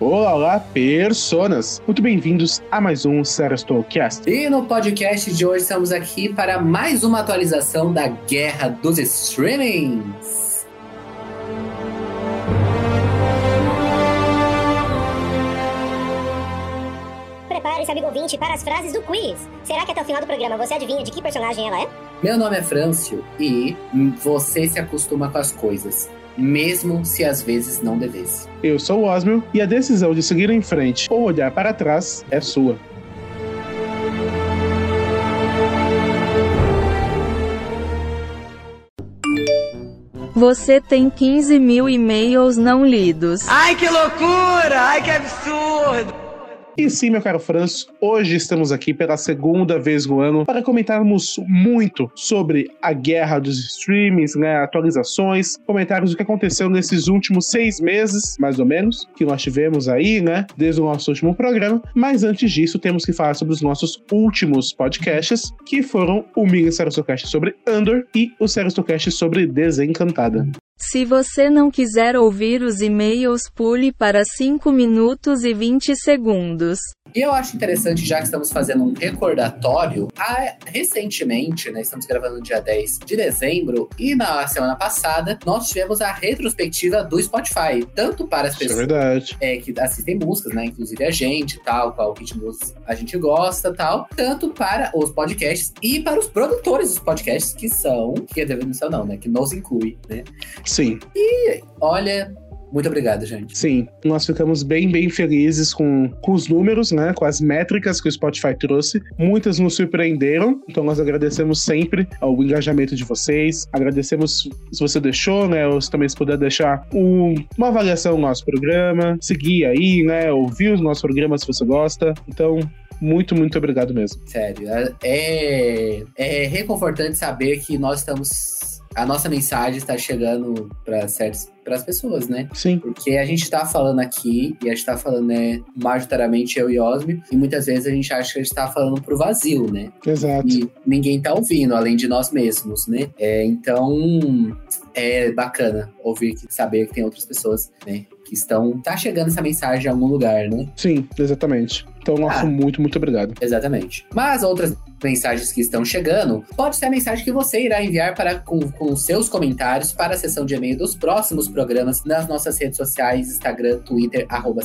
Olá, olá, personas! Muito bem-vindos a mais um Serastolcast. E no podcast de hoje estamos aqui para mais uma atualização da guerra dos streamings. Prepare-se, amigo ouvinte, para as frases do quiz. Será que até o final do programa você adivinha de que personagem ela é? Meu nome é Frâncio e você se acostuma com as coisas mesmo se às vezes não devesse. Eu sou o Osmio e a decisão de seguir em frente ou olhar para trás é sua. Você tem 15 mil e-mails não lidos. Ai, que loucura! Ai, que absurdo! E sim, meu caro Franço, hoje estamos aqui pela segunda vez no ano para comentarmos muito sobre a guerra dos streamings, né, atualizações, comentários do que aconteceu nesses últimos seis meses, mais ou menos, que nós tivemos aí, né, desde o nosso último programa. Mas antes disso, temos que falar sobre os nossos últimos podcasts, que foram o Mini Sarastocast sobre Andor e o Sarastocast sobre Desencantada. Se você não quiser ouvir os e-mails, pule para 5 minutos e 20 segundos. E eu acho interessante, já que estamos fazendo um recordatório, a, recentemente, né, estamos gravando no dia 10 de dezembro, e na semana passada, nós tivemos a retrospectiva do Spotify, tanto para as pessoas é é, que assistem músicas, né, inclusive a gente, tal, qual ritmo a gente gosta, tal, tanto para os podcasts e para os produtores dos podcasts, que são, que é definição não, né, que nos inclui, né. Sim. E, olha, muito obrigado, gente. Sim, nós ficamos bem, bem felizes com, com os números, né? Com as métricas que o Spotify trouxe. Muitas nos surpreenderam, então nós agradecemos sempre ao engajamento de vocês. Agradecemos se você deixou, né? Ou se também se puder deixar um, uma avaliação no nosso programa, seguir aí, né? Ouvir os nossos programas se você gosta. Então, muito, muito obrigado mesmo. Sério, é, é reconfortante saber que nós estamos a nossa mensagem está chegando para certas para as pessoas, né? Sim. Porque a gente está falando aqui, e a gente está falando, né, majoritariamente eu e Osmi, e muitas vezes a gente acha que a gente está falando pro vazio, né? Exato. E ninguém tá ouvindo, além de nós mesmos, né? É, então, é bacana ouvir, saber que tem outras pessoas, né? Que estão. Tá chegando essa mensagem em algum lugar, né? Sim, exatamente. Então, nosso ah, muito, muito obrigado. Exatamente. Mas outras mensagens que estão chegando, pode ser a mensagem que você irá enviar para com, com seus comentários para a seção de e-mail dos próximos programas nas nossas redes sociais, Instagram, Twitter, arroba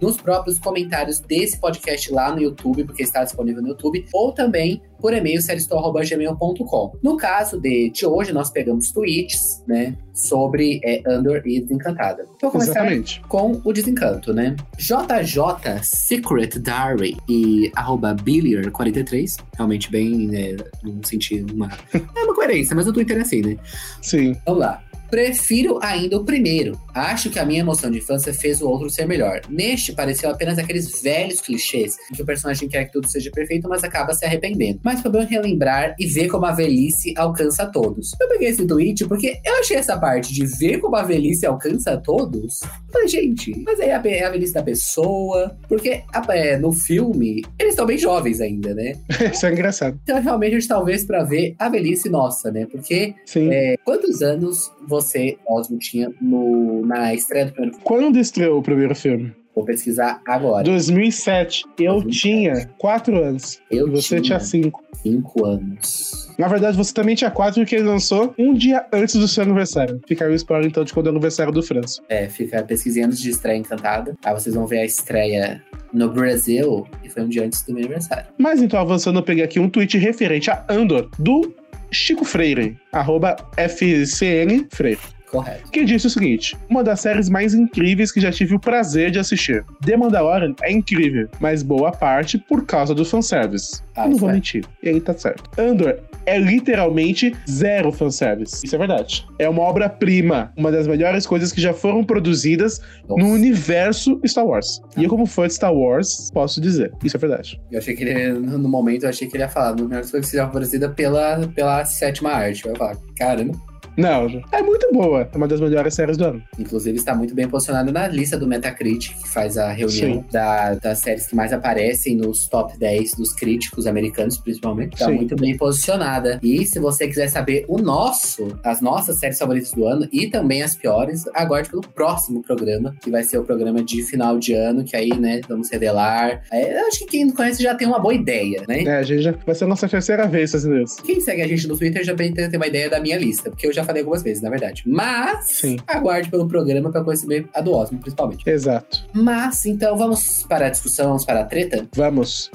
nos próprios comentários desse podcast lá no YouTube, porque está disponível no YouTube, ou também por e-mail seristol.gmail.com. No caso de, de hoje, nós pegamos tweets, né, sobre é, Andor e Desencantada. Vou começar Exatamente. com o Desencanto, né? JJ Secret Diary e arroba Billier43, realmente bem, né, não senti uma... é uma coerência, mas o Twitter é assim, né? Sim. Vamos lá. Prefiro ainda o primeiro. Acho que a minha emoção de infância fez o outro ser melhor. Neste, pareceu apenas aqueles velhos clichês em que o personagem quer que tudo seja perfeito, mas acaba se arrependendo. Mas foi bom relembrar e ver como a velhice alcança todos. Eu peguei esse tweet porque eu achei essa parte de ver como a velhice alcança todos. Falei, gente, mas aí é a velhice da pessoa. Porque é, no filme, eles estão bem jovens ainda, né? Isso é engraçado. Então, realmente, a gente talvez para ver a velhice nossa, né? Porque é, quantos anos você você, Osmo, tinha no, na estreia do primeiro filme? Quando estreou o primeiro filme? Vou pesquisar agora. 2007. Eu 2007. tinha 4 anos. Eu e você tinha 5. 5 anos. Na verdade, você também tinha 4 porque ele lançou um dia antes do seu aniversário. Fica aí o spoiler, então, de quando é o aniversário do França. É, fica a pesquisa antes de estreia encantada. Aí vocês vão ver a estreia no Brasil, e foi um dia antes do meu aniversário. Mas então, avançando, eu peguei aqui um tweet referente a Andor, do Chico Freire, arroba FCN Freire. Correto. Que disse o seguinte: uma das séries mais incríveis que já tive o prazer de assistir. The Mandalorian é incrível, mas boa parte por causa do fanservice. Ah, não vou mentir. E aí tá certo. Andor é literalmente zero fanservice. Isso é verdade. É uma obra-prima, uma das melhores coisas que já foram produzidas Nossa. no universo Star Wars. E eu, como fã de Star Wars, posso dizer. Isso é verdade. Eu achei que ele, no momento, eu achei que ele ia falar, no melhor coisa que já produzida pela, pela sétima arte. Eu ia falar, caramba. Não, é muito boa. É uma das melhores séries do ano. Inclusive, está muito bem posicionado na lista do Metacritic, que faz a reunião da, das séries que mais aparecem nos top 10 dos críticos americanos, principalmente. Está Sim. muito bem posicionada. E se você quiser saber o nosso, as nossas séries favoritas do ano e também as piores, aguarde pelo próximo programa, que vai ser o programa de final de ano, que aí, né, vamos revelar. É, eu acho que quem não conhece já tem uma boa ideia, né? É, a gente já vai ser a nossa terceira vez fazendo isso. Quem segue a gente no Twitter já tem tem uma ideia da minha lista, porque eu já falei algumas vezes, na verdade. Mas Sim. aguarde pelo programa para conhecer a do Osmo, principalmente. Exato. Mas, então, vamos para a discussão, vamos para a treta? Vamos.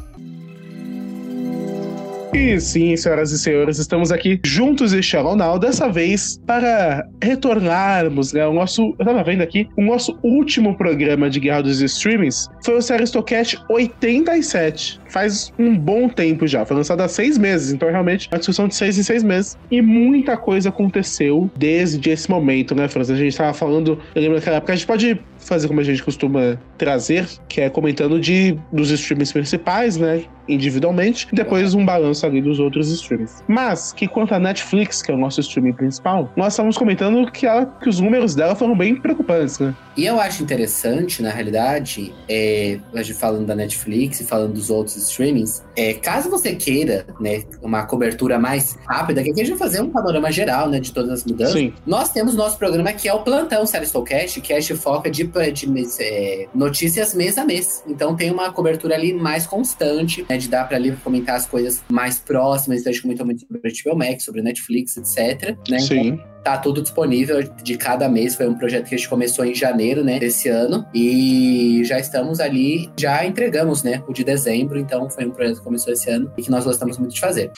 E sim, senhoras e senhores, estamos aqui juntos e Shalom Now, dessa vez para retornarmos, né, o nosso, eu tava vendo aqui, o nosso último programa de Guerra dos Streamings foi o Seristocast 87, faz um bom tempo já, foi lançado há seis meses, então realmente é uma discussão de seis em seis meses, e muita coisa aconteceu desde esse momento, né, França? A gente tava falando, eu lembro naquela época, a gente pode fazer como a gente costuma trazer, que é comentando de dos streams principais, né? Individualmente, e depois um balanço ali dos outros streams. Mas que quanto a Netflix, que é o nosso streaming principal, nós estamos comentando que, ela, que os números dela foram bem preocupantes, né? E eu acho interessante, na realidade, é, a gente falando da Netflix e falando dos outros streamings, é, caso você queira, né, uma cobertura mais rápida, que aqui a gente vai fazer um panorama geral, né, de todas as mudanças. Sim. Nós temos nosso programa que é o Plantão Seristocast, que a gente foca de, de é, notícias mês a mês. Então tem uma cobertura ali mais constante, né, de dar pra ali comentar as coisas mais próximas. Então a gente comentou muito sobre HBO Max, sobre Netflix, etc. Né? Então, Sim. Tá tudo disponível de cada mês. Foi um projeto que a gente começou em janeiro, né, desse ano. E já estamos ali, já entregamos, né, o de dezembro. Então foi um projeto que começou esse ano e que nós gostamos muito de fazer.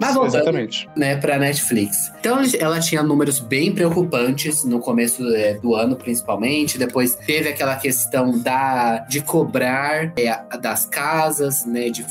Mas voltando, Exatamente. né, pra Netflix. Então ela tinha números bem preocupantes no começo é, do ano, principalmente. Depois teve aquela questão da de cobrar é, das casas, né, de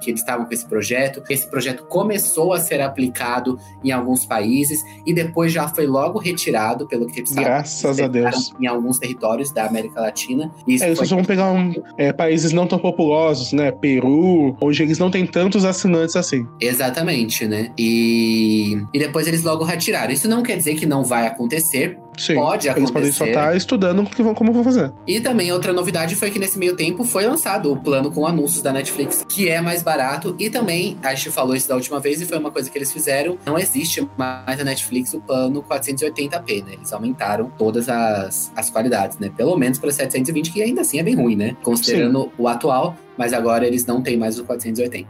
que eles estavam com esse projeto. Esse projeto começou a ser aplicado em alguns países e depois já foi logo retirado, pelo que eles sabem. Graças a Deus. Em alguns territórios da América Latina. E isso É, foi vocês vão pegar um, é, países não tão populosos, né? Peru, onde eles não têm tantos assinantes assim. Exatamente, né? E, e depois eles logo retiraram. Isso não quer dizer que não vai acontecer. Sim. Pode Eles podem só acontecer. estar estudando o que vão- como vão fazer. E também outra novidade foi que nesse meio tempo foi lançado o plano com anúncios da Netflix, que é mais barato. E também, a gente falou isso da última vez e foi uma coisa que eles fizeram. Não existe mais a Netflix o plano 480p, né? Eles aumentaram todas as, as qualidades, né? Pelo menos para 720, que ainda assim é bem ruim, né? Considerando o atual, mas agora eles não têm mais o 480.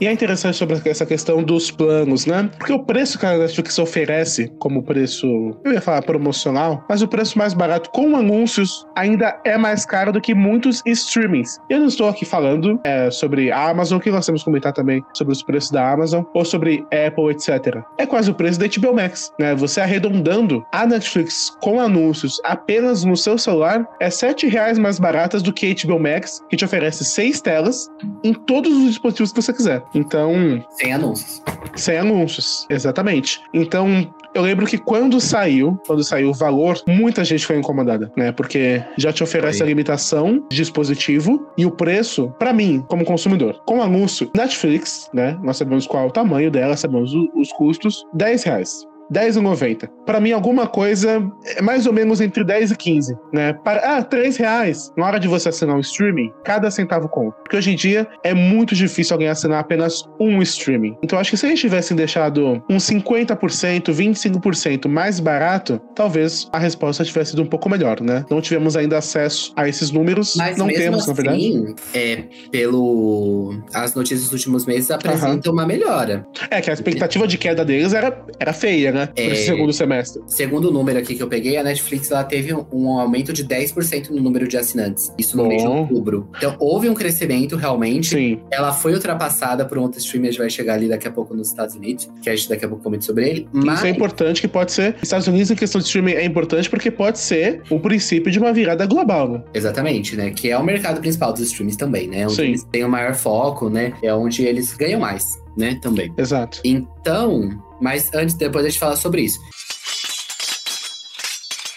E é interessante sobre essa questão dos planos, né? Porque o preço que a Netflix oferece como preço, eu ia falar promocional, mas o preço mais barato com anúncios ainda é mais caro do que muitos streamings. Eu não estou aqui falando é, sobre a Amazon, que nós temos que comentar também sobre os preços da Amazon, ou sobre Apple, etc. É quase o preço da HBO Max, né? Você arredondando a Netflix com anúncios apenas no seu celular é 7 reais mais baratas do que a HBO Max, que te oferece seis telas em todos os dispositivos que você quiser. Então, Sem anúncios. sem anúncios, exatamente. Então, eu lembro que quando saiu, quando saiu o valor, muita gente foi incomodada, né? Porque já te oferece Foi. a limitação de dispositivo e o preço, pra mim, como consumidor. Com anúncio, Netflix, né? Nós sabemos qual é o tamanho dela, sabemos o- os custos, 10 reais. 10,90. Pra mim, alguma coisa é mais ou menos entre 10 e 15, né? Para, ah, 3 reais. Na hora de você assinar um streaming, cada centavo conta. Porque hoje em dia é muito difícil alguém assinar apenas um streaming. Então, acho que se eles tivessem deixado uns 50%, 25% mais barato, talvez a resposta tivesse sido um pouco melhor, né? Não tivemos ainda acesso a esses números. Mas não mesmo temos, na verdade. assim, é, pelo... as notícias dos últimos meses apresentam uma melhora. É que a expectativa de queda deles era, era feia, né? É. esse segundo semestre. Segundo o número aqui que eu peguei, a Netflix ela teve um, um aumento de 10% no número de assinantes. Isso no Bom. mês de outubro. Então houve um crescimento realmente. Sim. Ela foi ultrapassada por um outro streamer, gente vai chegar ali daqui a pouco nos Estados Unidos, que a gente daqui a pouco comenta sobre ele. Mas Isso é importante que pode ser. Estados Unidos, em questão de streaming, é importante porque pode ser o princípio de uma virada global, né? Exatamente, né? Que é o mercado principal dos streams também, né? Onde Sim. eles têm o maior foco, né? É onde eles ganham mais, né? Também. Exato. Então, mas antes, depois a gente fala sobre isso.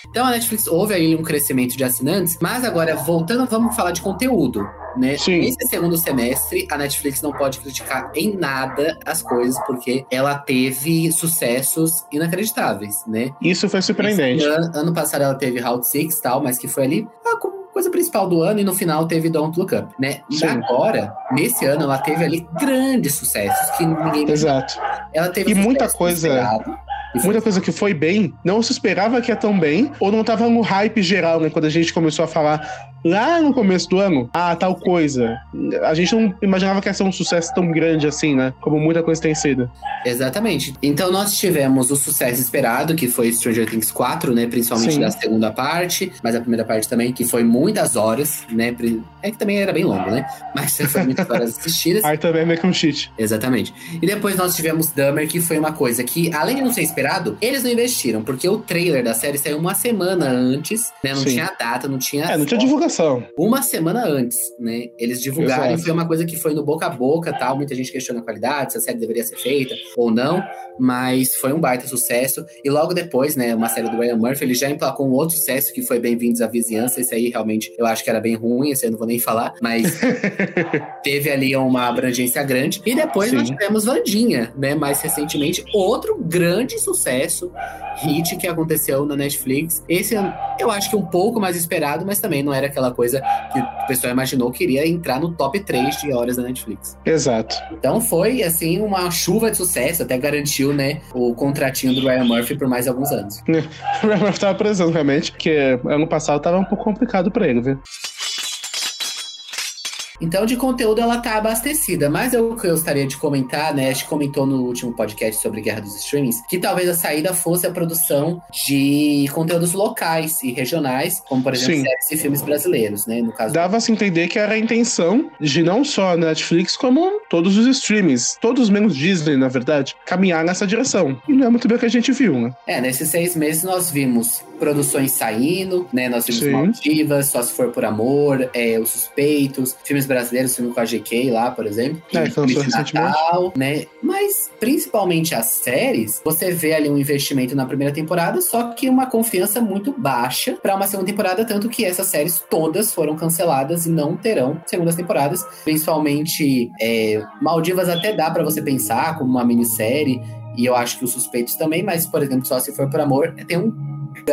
Então a Netflix houve aí um crescimento de assinantes, mas agora voltando, vamos falar de conteúdo. Né? Sim. Nesse segundo semestre, a Netflix não pode criticar em nada as coisas, porque ela teve sucessos inacreditáveis, né? Isso foi surpreendente. Ano, ano passado ela teve Route 6 e tal, mas que foi ali a co- coisa principal do ano, e no final teve Don't Look Up, né? E Sim. agora, nesse ano, ela teve ali grandes sucessos que ninguém Exato. Ela teve E muita coisa- foi Muita coisa que foi bem, não se esperava que ia tão bem, ou não tava no hype geral, né? Quando a gente começou a falar lá no começo do ano, ah, tal coisa. A gente não imaginava que ia ser um sucesso tão grande assim, né? Como muita coisa tem sido. Exatamente. Então nós tivemos o sucesso esperado, que foi Stranger Things 4, né? Principalmente Sim. da segunda parte, mas a primeira parte também, que foi muitas horas, né? É que também era bem longo, né? Mas foi muitas horas assistidas. Aí também é meio que um cheat. Exatamente. E depois nós tivemos Dahmer, que foi uma coisa que, além de não ser esperado, eles não investiram, porque o trailer da série saiu uma semana antes, né? Não Sim. tinha data, não tinha. É, não tinha foto. Divulgação. uma semana antes, né? Eles divulgaram, Exato. e foi uma coisa que foi no boca a boca, tal. Muita gente questiona a qualidade, se a série deveria ser feita ou não, mas foi um baita sucesso. E logo depois, né, uma série do Ryan Murphy, ele já emplacou um outro sucesso que foi Bem-vindos à Vizinhança. Esse aí realmente eu acho que era bem ruim, esse eu não vou nem falar, mas teve ali uma abrangência grande. E depois nós Sim. tivemos Vandinha, né? Mais recentemente, outro grande sucesso, hit que aconteceu na Netflix. Esse eu acho que um pouco mais esperado, mas também não era aquela coisa que o pessoal imaginou que iria entrar no top 3 de horas da Netflix. Exato. Então foi, assim, uma chuva de sucesso, até garantiu, né, o contratinho do Ryan Murphy por mais alguns anos. O Ryan tava precisando realmente, porque ano passado tava um pouco complicado pra ele, viu? Então, de conteúdo, ela tá abastecida. Mas eu, eu gostaria de comentar, né? A gente comentou no último podcast sobre Guerra dos Streamings, que talvez a saída fosse a produção de conteúdos locais e regionais, como, por exemplo, Sim. séries e filmes brasileiros, né? No caso Dava-se a entender que era a intenção de não só a Netflix, como todos os streamings, todos menos Disney, na verdade, caminhar nessa direção. E não é muito bem o que a gente viu, né? É, nesses seis meses nós vimos produções saindo, né? Nós vimos Sim. Maldivas, Só Se For Por Amor, é, Os Suspeitos, filmes brasileiros, filme com a GK lá, por exemplo. É, filme de. Natal, né? Mas, principalmente as séries, você vê ali um investimento na primeira temporada, só que uma confiança muito baixa para uma segunda temporada, tanto que essas séries todas foram canceladas e não terão segundas temporadas. Principalmente é, Maldivas até dá para você pensar como uma minissérie, e eu acho que os suspeitos também, mas, por exemplo, só se for por amor, tem um,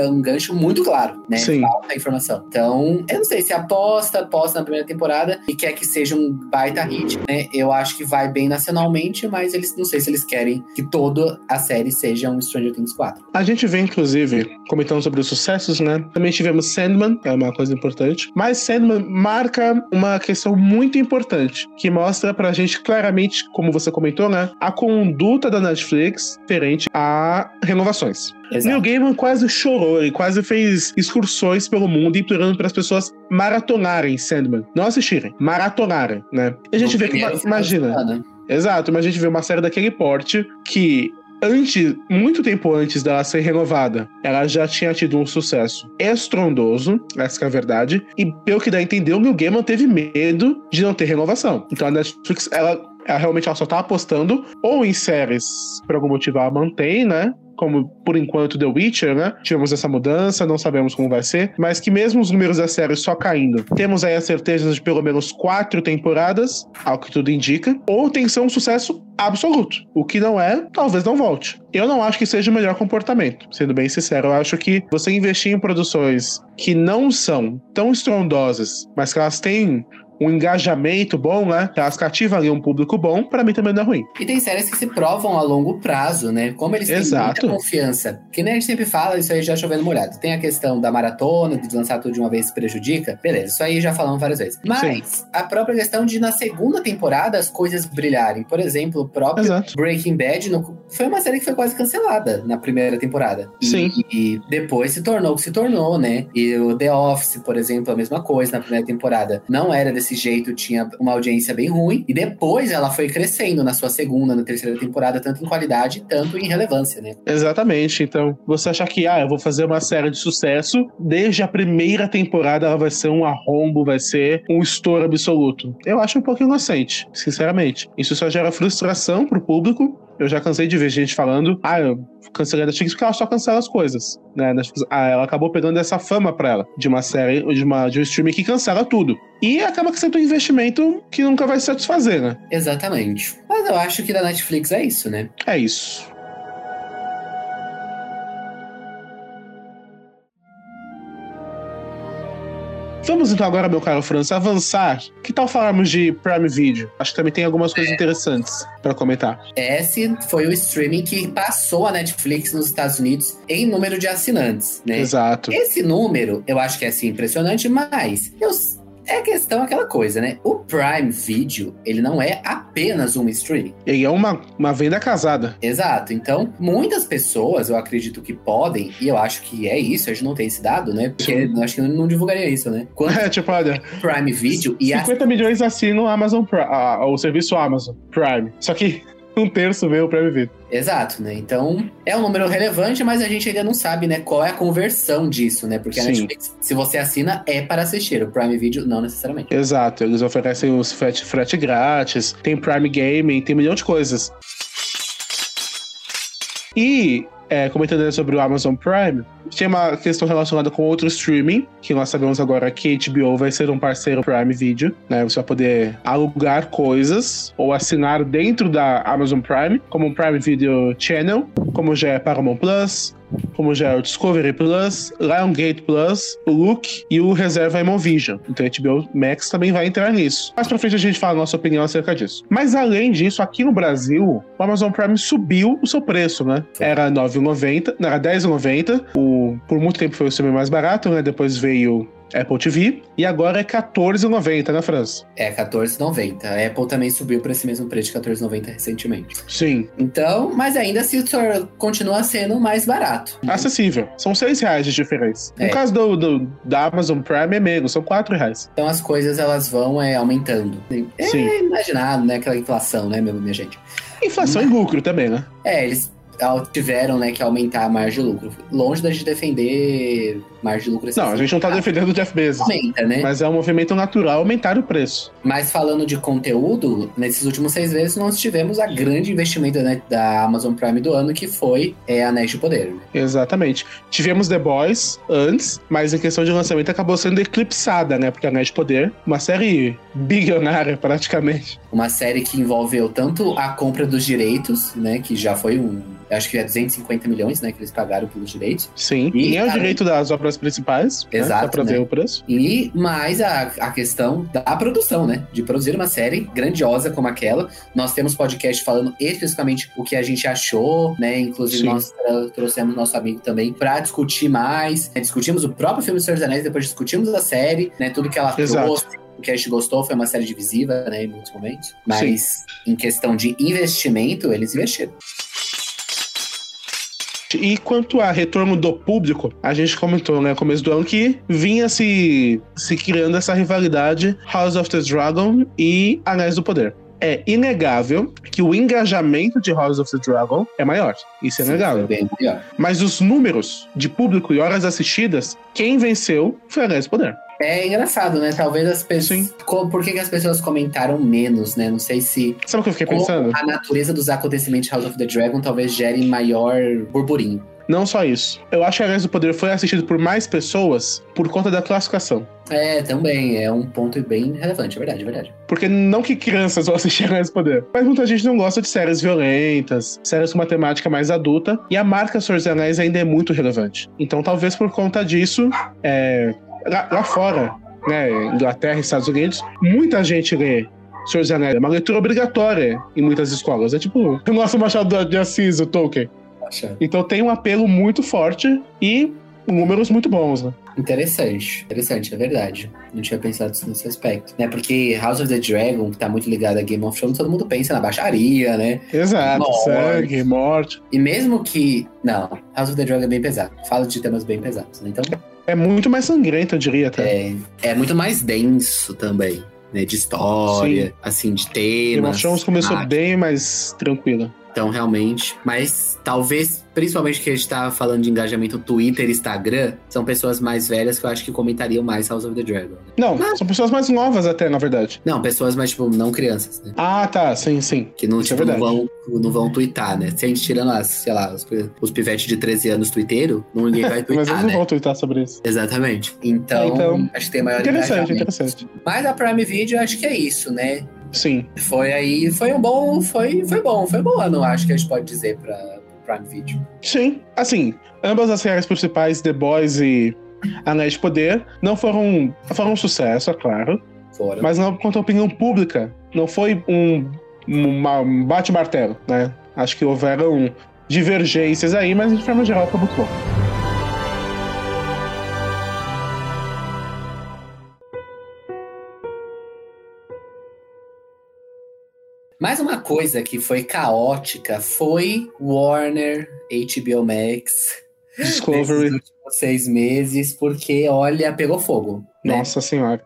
um gancho muito claro, né? Sim. Falta informação. Então, eu não sei se aposta, aposta na primeira temporada e quer que seja um baita hit, né? Eu acho que vai bem nacionalmente, mas eles não sei se eles querem que toda a série seja um Stranger Things 4. A gente vê, inclusive, comentando sobre os sucessos, né? Também tivemos Sandman, que é uma coisa importante. Mas Sandman marca uma questão muito importante, que mostra pra gente claramente, como você comentou, né? A conduta da Netflix diferente a renovações. Neil Gaiman quase chorou, ele quase fez excursões pelo mundo implorando para as pessoas maratonarem Sandman. Não assistirem, maratonarem, né? E a gente No vê que, imagina. Exato, mas a gente vê uma série daquele porte que antes, muito tempo antes dela ser renovada, ela já tinha tido um sucesso estrondoso, essa que é a verdade, e pelo que dá a entender, o Neil Gaiman teve medo de não ter renovação. Então a Netflix, ela, ela realmente ela só tá apostando ou em séries, por algum motivo ela mantém, né? Como por enquanto The Witcher, né? Tivemos essa mudança, não sabemos como vai ser, mas que mesmo os números da série só caindo, temos aí a certeza de pelo menos quatro temporadas, ao que tudo indica, ou tem que ser um sucesso absoluto. O que não é, talvez não volte. Eu não acho que seja o melhor comportamento, sendo bem sincero. Eu acho que você investir em produções que não são tão estrondosas, mas que elas têm um engajamento bom, né? Elas cativam ali um público bom, pra mim também não é ruim. E tem séries que se provam a longo prazo, né? Como eles têm Exato. muita confiança. Que nem a gente sempre fala, isso aí já chovendo molhado. Tem a questão da maratona, de lançar tudo de uma vez se prejudica. Beleza, isso aí já falamos várias vezes. Mas a própria questão de na segunda temporada as coisas brilharem. Por exemplo, o próprio Exato. Breaking Bad no- foi uma série que foi quase cancelada na primeira temporada. E- Sim. E, depois se tornou o que se tornou, né? E o The Office, por exemplo, a mesma coisa na primeira temporada. Não era desse jeito, tinha uma audiência bem ruim. E depois ela foi crescendo na sua segunda, na terceira temporada, tanto em qualidade, tanto em relevância, né? Exatamente. Então, você achar que, ah, eu vou fazer uma série de sucesso, desde a primeira temporada ela vai ser um arrombo, vai ser um estouro absoluto. Eu acho um pouco inocente, sinceramente. Isso só gera frustração pro público Eu já cansei de ver gente falando, ah, eu cancelei Netflix porque ela só cancela as coisas. Né? Netflix, ah, ela acabou pegando essa fama pra ela, de uma série, de, uma, de um streaming que cancela tudo. E acaba que sendo um investimento que nunca vai satisfazer, né? Exatamente. Mas eu acho que da Netflix é isso, né? É isso. Vamos então agora, meu caro França, avançar. Que tal falarmos de Prime Video? Acho que também tem algumas coisas interessantes para comentar. Esse foi o streaming que passou a Netflix nos Estados Unidos em número de assinantes, né? Exato. Esse número, eu acho que é assim impressionante, mas eu é questão aquela coisa, né? O Prime Video, ele não é apenas um streaming. Ele é uma, uma venda casada. Exato. Então, muitas pessoas, eu acredito que podem, e eu acho que é isso, a gente não tem esse dado, né? Porque eu acho que eu não divulgaria isso, né? Quanto é, tipo, olha. Prime Video e 50 a... milhões assinam o Amazon Prime, o serviço Amazon Prime. Só que um terço veio Prime Video. Exato, né? Então, é um número relevante, mas a gente ainda não sabe, né, qual é a conversão disso, né? Porque a Netflix, se você assina, é para assistir. O Prime Video, não necessariamente. Exato, eles oferecem os frete, frete grátis, tem Prime Gaming, tem um milhão de coisas. E é, comentando sobre o Amazon Prime, tinha uma questão relacionada com outro streaming, que nós sabemos agora que HBO vai ser um parceiro Prime Video, né? Você vai poder alugar coisas ou assinar dentro da Amazon Prime, como um Prime Video Channel, como já é Paramount Plus, como já é o Discovery Plus, Lionsgate Plus, o Look e o Reserva Emovision. Então a HBO Max também vai entrar nisso. Mais pra frente a gente fala a nossa opinião acerca disso. Mas além disso, aqui no Brasil, o Amazon Prime subiu o seu preço, né? Era R$ 9,90, era R$ 10,90. O, por muito tempo foi o streaming mais barato, né? Depois veio Apple TV. E agora é R$14,90 na França. É, R$14,90. A Apple também subiu para esse mesmo preço de R$14,90 recentemente. Sim. Então, mas ainda assim continua sendo mais barato. Acessível. São seis reais de diferença. É. No caso do, do, da Amazon Prime é menos, são quatro reais. Então as coisas elas vão é, aumentando. É Sim. imaginado, né? Aquela inflação, né, minha gente? Inflação mas... e lucro também, né? É, eles tiveram né, que aumentar a margem de lucro. Longe da gente defender margem de lucro Não, a gente não tá defendendo o Jeff Bezos. Aumenta, né? Mas é um movimento natural aumentar o preço. Mas falando de conteúdo, nesses últimos seis meses nós tivemos a grande investimento né, da Amazon Prime do ano, que foi é, Anéis de Poder. Né? Exatamente. Tivemos The Boys antes, mas em questão de lançamento acabou sendo eclipsada, né? Porque Anéis de Poder, uma série bilionária praticamente. Uma série que envolveu tanto a compra dos direitos, né? Que já foi um acho que é 250 milhões, né, que eles pagaram pelos direitos. Sim, e, e é o direito das obras principais, Exato, né, pra né? ver o preço. E mais a, a questão da produção, né, de produzir uma série grandiosa como aquela. Nós temos podcast falando especificamente o que a gente achou, né, inclusive Sim. nós trouxemos nosso amigo também para discutir mais, né, discutimos o próprio filme Senhor dos Anéis, depois discutimos a série, né, tudo que ela Exato. trouxe, o que a gente gostou foi uma série divisiva, né, em muitos momentos. Mas Sim. em questão de investimento, eles investiram. E quanto a retorno do público, a gente comentou, né, no começo do ano que vinha se, se criando essa rivalidade House of the Dragon e Anéis do Poder é inegável que o engajamento de House of the Dragon é maior. Isso é Sim, inegável. Mas os números de público e horas assistidas, quem venceu foi Anéis do Poder. É engraçado, né? Talvez as pessoas. Por que, que, as pessoas comentaram menos, né? Não sei se. Sabe o que eu fiquei pensando? A natureza dos acontecimentos de House of the Dragon talvez gere maior burburinho. Não só isso. Eu acho que Anéis do Poder foi assistido por mais pessoas por conta da classificação. É, também. É um ponto bem relevante, é verdade, é verdade. Porque não que crianças vão assistir Anéis do Poder, mas muita gente não gosta de séries violentas, séries com uma temática mais adulta, e a marca Senhor dos Anéis ainda é muito relevante. Então, talvez por conta disso, é, lá, lá fora, né, Inglaterra Estados Unidos, muita gente lê Senhor dos Anéis. É uma leitura obrigatória em muitas escolas. É tipo o nosso Machado de Assis, o Tolkien. Então tem um apelo muito forte e números muito bons, né? Interessante, interessante, é verdade. Não tinha pensado nesse aspecto, né? Porque House of the Dragon, que tá muito ligado a Game of Thrones, todo mundo pensa na baixaria, né? Exato, morte. sangue, morte. E mesmo que... Não, House of the Dragon é bem pesado. Fala de temas bem pesados, né? Então... É muito mais sangrento, eu diria até. É, é muito mais denso também, né? De história, Sim. assim, de temas. Game of Thrones começou bem mais tranquila. Então, realmente. Mas talvez, principalmente que a gente tá falando de engajamento Twitter e Instagram, são pessoas mais velhas que eu acho que comentariam mais House of the Dragon. né? Não, são pessoas mais novas até, na verdade. Não, pessoas mais, tipo, não crianças, né? Ah, tá, sim, sim. Que não, é tipo, não, verdade. vão, não vão twittar, né? Se a gente tirando as, sei lá, os, os pivetes de 13 anos twitteiro, não ninguém vai Mas twittar, eles não né? vão twittar sobre isso. Exatamente. Então, É, então, acho que tem maior Interessante, engajamento. interessante. Mas a Prime Video, acho que é isso, né? Sim. Foi aí, foi um bom, foi, foi bom, foi bom ano, acho que a gente pode dizer pra Prime Video. Sim. Assim, ambas as séries principais, The Boys e Anéis de Poder, não foram, foram um sucesso, é claro. Foram. Mas não quanto à opinião pública, não foi um, um bate-martelo, né? Acho que houveram divergências aí, mas de forma geral foi muito bom. Mais uma coisa que foi caótica foi Warner, HBO Max, Discovery. nesses últimos seis meses, porque, olha, pegou fogo. né? Nossa senhora.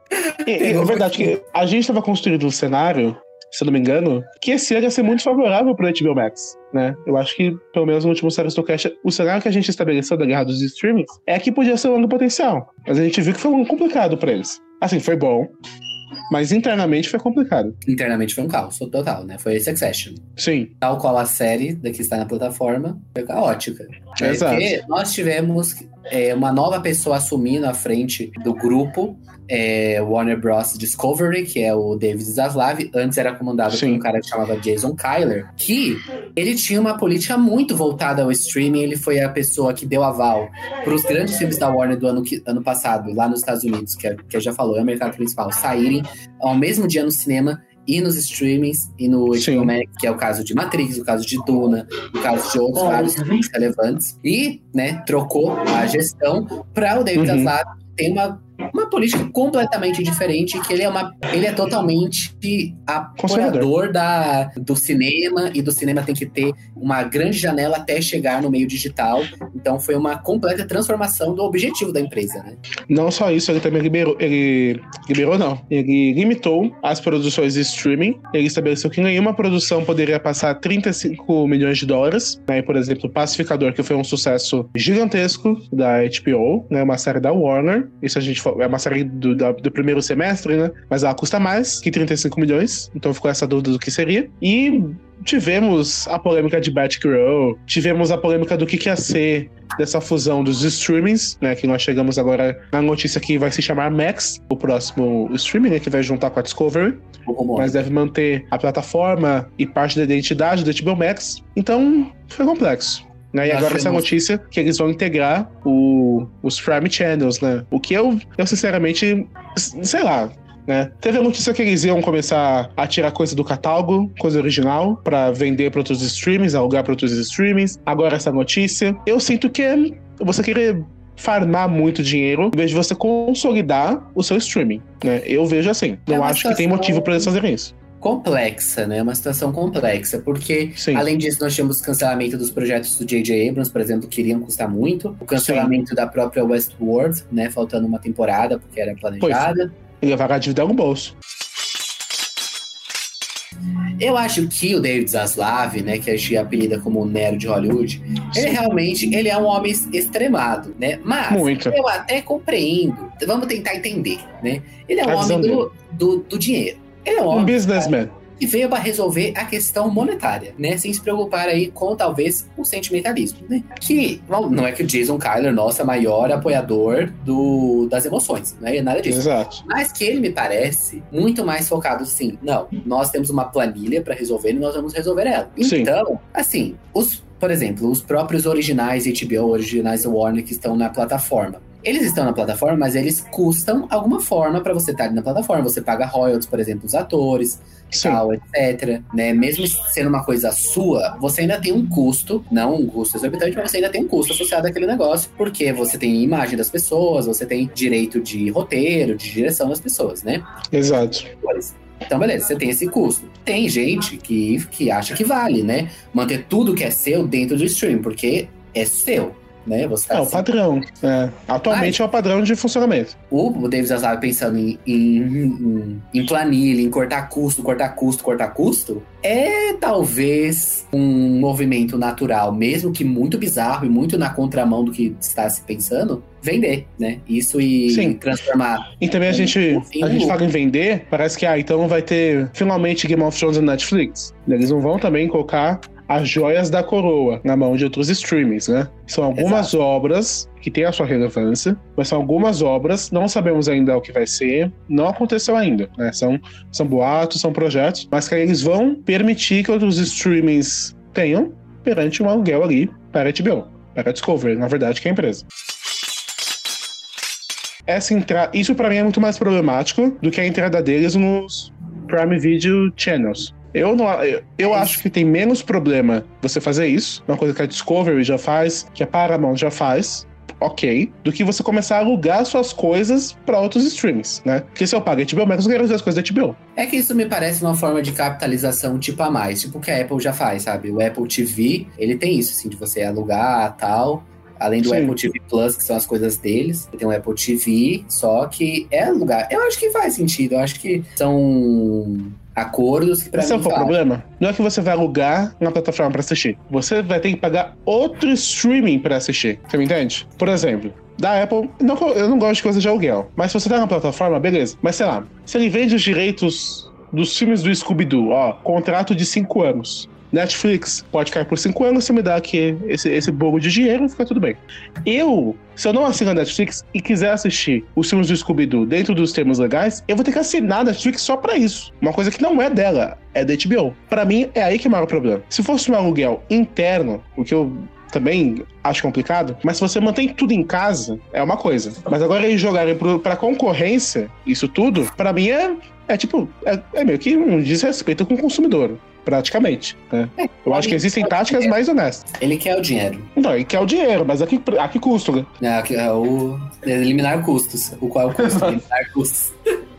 E, é verdade que a gente estava construindo um cenário, se eu não me engano, que esse ano ia ser muito favorável para HBO Max, né? Eu acho que, pelo menos no último série do Cast, o cenário que a gente estabeleceu da guerra dos streamings é que podia ser um ano potencial. Mas a gente viu que foi um complicado para eles. Assim, foi bom, mas internamente foi complicado. Internamente foi um caos total, né? Foi Succession. Sim, Tal qual a série da que está na plataforma, foi caótica. É, Exato. Porque nós tivemos é, uma nova pessoa assumindo a frente do grupo, é, Warner Bros. Discovery, que é o David Zaslav. Antes era comandado por Sim. um cara que chamava Jason Kyler, que ele tinha uma política muito voltada ao streaming. Ele foi a pessoa que deu aval para os grandes filmes da Warner do ano, ano passado, lá nos Estados Unidos, que, é- que eu já falou, é o mercado principal, saírem ao mesmo dia no cinema e nos streamings e no. HBO Max, que é o caso de Matrix, o caso de Duna, o caso de outros vários filmes relevantes. E, né, trocou a gestão para o David Uhum. Zaslav, que tem uma, uma política completamente diferente, que ele é uma ele é totalmente apoiador da, do cinema, e do cinema tem que ter uma grande janela até chegar no meio digital. Então foi uma completa transformação do objetivo da empresa, né? Não só isso, ele também liberou. Ele liberou, não. Ele limitou as produções de streaming. Ele estabeleceu que nenhuma produção poderia passar 35 milhões de dólares. Né? Por exemplo, Pacificador, que foi um sucesso gigantesco da HBO, né? Uma série da Warner. Isso a gente fa- é uma série do, do primeiro semestre, né? Mas ela custa mais que 35 milhões. Então ficou essa dúvida do que seria. E tivemos a polêmica de Batgirl, tivemos a polêmica do que, que ia ser dessa fusão dos streamings, né? Que nós chegamos agora na notícia que vai se chamar Max, o próximo streaming, né? Que vai juntar com a Discovery, mas deve manter a plataforma e parte da identidade do HBO Max. Então, foi complexo. Né? E agora essa notícia que eles vão integrar o- os Prime Channels, né? O que eu, eu sinceramente, sei lá, né? Teve a notícia que eles iam começar a tirar coisa do catálogo, coisa original, pra vender pra outros streamings, alugar pra outros streamings. Agora essa notícia. Eu sinto que é você querer farmar muito dinheiro em vez de você consolidar o seu streaming, né? Eu vejo assim. É Não uma acho que tem situação- motivo pra eles fazerem isso. Complexa, né? Uma situação complexa, porque Sim. além disso nós tínhamos cancelamento dos projetos do J.J. Abrams, por exemplo, que iriam custar muito, o cancelamento da própria Westworld, né? Faltando uma temporada porque era planejada. Ele vai pagar a dívida no bolso. Eu acho que o David Zaslav, né, que a gente apelida como o Nero de Hollywood, ele realmente ele é um homem extremado, né? Mas Muito. eu até compreendo. Vamos tentar entender, né? Ele é um homem do, do, do dinheiro. Ele é um Um businessman. que veio para resolver a questão monetária, né? Sem se preocupar aí com talvez o sentimentalismo, né? Que bom, não é que o Jason Kyler, nossa, maior apoiador do, das emoções, não é nada disso. Exato. Mas que ele me parece muito mais focado assim, não, nós temos uma planilha para resolver e nós vamos resolver ela. Sim. Então, assim, os, por exemplo, os próprios originais HBO, originais Warner que estão na plataforma. Eles estão na plataforma, mas eles custam alguma forma para você estar ali na plataforma. Você paga royalties, por exemplo, os atores, Sim. tal, etc. Né? Mesmo sendo uma coisa sua, você ainda tem um custo, não um custo exorbitante, mas você ainda tem um custo associado àquele negócio, porque você tem imagem das pessoas, você tem direito de roteiro, de direção das pessoas, né? Exato. Então, beleza, você tem esse custo. Tem gente que, que acha que vale, né? Manter tudo que é seu dentro do stream, porque é seu. Né? Você tá É o assim. padrão. É. Atualmente é o padrão de funcionamento. O David Zaslav pensando em, em, em, planilha, em cortar custo, cortar custo, cortar custo, é talvez um movimento natural, mesmo que muito bizarro e muito na contramão do que está se pensando, vender, né? Isso e Sim. transformar. E também a gente, a gente fala em vender, parece que, ah, então vai ter finalmente Game of Thrones na Netflix. Eles não vão também colocar as joias da coroa na mão de outros streamings, né? São algumas obras que têm a sua relevância, mas são algumas obras, não sabemos ainda o que vai ser, não aconteceu ainda, né? São, são boatos, são projetos, mas que eles vão permitir que outros streamings tenham perante um aluguel ali para a HBO, para a Discovery, na verdade, que é a empresa essa entrada. Isso pra mim é muito mais problemático do que a entrada deles nos Prime Video Channels. Eu, não, eu, eu acho que tem menos problema você fazer isso, uma coisa que a Discovery já faz, que a Paramount já faz, ok, do que você começar a alugar suas coisas pra outros streams, né? Porque se eu pago HBO Max, eu quero ver as coisas da HBO. É que isso me parece uma forma de capitalização tipo a mais, tipo o que a Apple já faz, sabe? O Apple TV, ele tem isso, assim, de você alugar tal. Além do Sim. Apple TV Plus, que são as coisas deles. Tem o Apple TV, só que é lugar. Eu acho que faz sentido. Eu acho que são acordos que pra Sabe mim qual é o problema? Não é que você vai alugar uma plataforma pra assistir. Você vai ter que pagar outro streaming pra assistir. Você me entende? Por exemplo, da Apple, não eu não gosto de coisa de aluguel. Mas se você tá na plataforma, beleza. Mas sei lá, se ele vende os direitos dos filmes do Scooby-Doo, ó, contrato de 5 anos. Netflix pode cair por 5 anos, você me dá aqui esse, esse bolo de dinheiro, fica tudo bem. Eu, se eu não assino a Netflix e quiser assistir os filmes do Scooby-Doo dentro dos termos legais, eu vou ter que assinar a Netflix só pra isso. Uma coisa que não é dela, é da HBO. Pra mim, é aí que mora o problema. Se fosse um aluguel interno, o que eu também acho complicado, mas se você mantém tudo em casa, é uma coisa. Mas agora eles jogarem pro, pra concorrência, isso tudo, pra mim é, é tipo, é, é meio que um desrespeito com o consumidor. Praticamente. Né? Eu acho que existem táticas mais honestas. Ele quer o dinheiro. Não, e quer o dinheiro, mas a que, a que custo, né? Que É o eliminar custos. O qual é o custo? eliminar custos.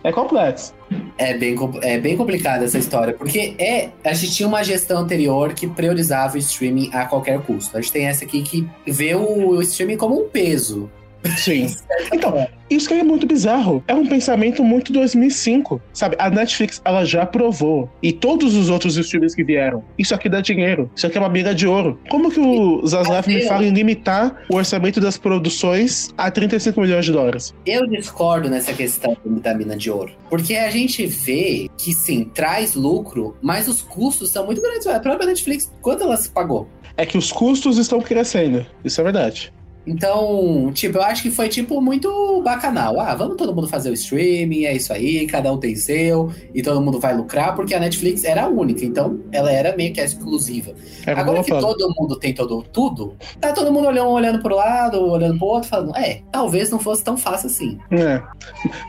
É complexo. É bem, é bem complicada essa história, porque é a gente tinha uma gestão anterior que priorizava o streaming a qualquer custo. A gente tem essa aqui que vê o streaming como um peso. Sim. Então, isso que é muito bizarro. É um pensamento muito 2005. Sabe, a Netflix, ela já provou. E todos os outros streamers que vieram. Isso aqui dá dinheiro. Isso aqui é uma mina de ouro. Como que o Zaslav me fala em limitar o orçamento das produções a 35 milhões de dólares? Eu discordo nessa questão da mina de ouro. Porque a gente vê que sim, traz lucro, mas os custos são muito grandes. A própria Netflix, quanto ela se pagou? É que os custos estão crescendo. Isso é verdade. Então, tipo, eu acho que foi, tipo, muito bacanal. Ah, vamos todo mundo fazer o streaming, é isso aí, cada um tem seu, e todo mundo vai lucrar, porque a Netflix era a única, então ela era meio que exclusiva. É Agora que fala. todo mundo tem todo, tudo, tá todo mundo olhando, olhando pro lado, olhando pro outro, falando, é, talvez não fosse tão fácil assim. É.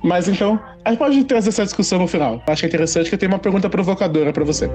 Mas então, a gente pode trazer essa discussão no final. Acho que é interessante que eu tenho uma pergunta provocadora pra você.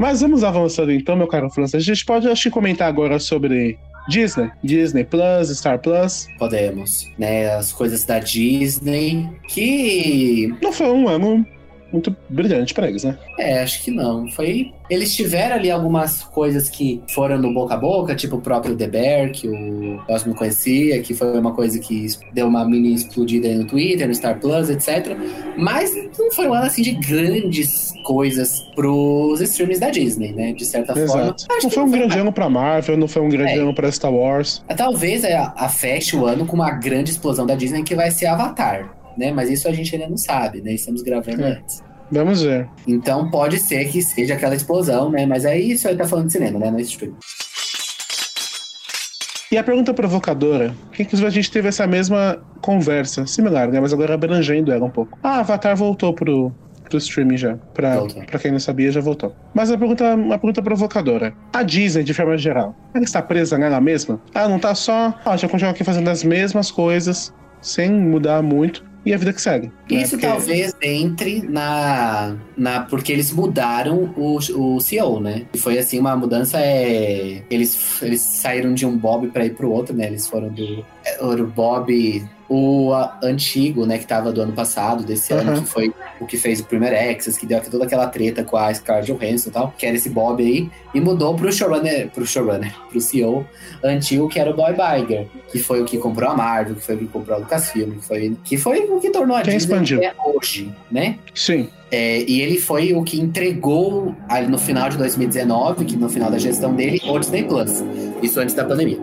Mas vamos avançando então, meu caro França. A gente pode, acho que, comentar agora sobre Disney. Disney Plus, Star Plus. Podemos, né? As coisas da Disney, que Não foi um ano muito brilhante pra eles, né? É, acho que não. Foi. Eles tiveram ali algumas coisas que foram no boca a boca, tipo o próprio The Bear, que o Osmo conhecia, que foi uma coisa que deu uma mini explodida aí no Twitter, no Star Plus, etc. Mas não foi um ano assim de grandes coisas pros streams da Disney, né? De certa forma. Exato. Acho Não foi um grande ano pra Marvel, não foi um grande É. ano pra Star Wars. Talvez a, a feche o ano com uma grande explosão da Disney que vai ser Avatar. Né? Mas isso a gente ainda não sabe, né? Estamos gravando É. antes. Vamos ver. Então pode ser que seja aquela explosão, né? Mas aí isso aí tá falando de cinema, né? Não é stream. E a pergunta provocadora, que inclusive a gente teve essa mesma conversa, similar, né? Mas agora abrangendo ela um pouco. Ah, Avatar voltou pro, pro streaming já. Pra, Voltou. pra quem não sabia, já voltou. Mas a pergunta, uma pergunta provocadora. A Disney, de forma geral, ela está presa nela mesma? Ela não tá só, ah, já continua aqui fazendo as mesmas coisas, sem mudar muito, e a vida que segue. né? Isso Porque- talvez entre na, na. Porque eles mudaram o, o CEO, né? E foi assim, uma mudança é. Eles, eles saíram de um Bob pra ir pro outro, né? Eles foram do. é, O Bob o a, antigo, né, que tava do ano passado, desse ano, Aham. que foi o que fez o Premier Access, que deu toda aquela treta com a Scarlett Johansson e tal, que era esse Bob aí, e mudou pro showrunner, pro showrunner, pro CEO antigo, que era o Boy Iger, que foi o que comprou a Marvel, que foi o que comprou a Lucasfilm, que foi, que foi o que tornou a Quem Disney expandiu. que é hoje, né? Sim. É, e ele foi o que entregou no final de 2019, que no final da gestão dele, o Disney Plus. Isso antes da pandemia.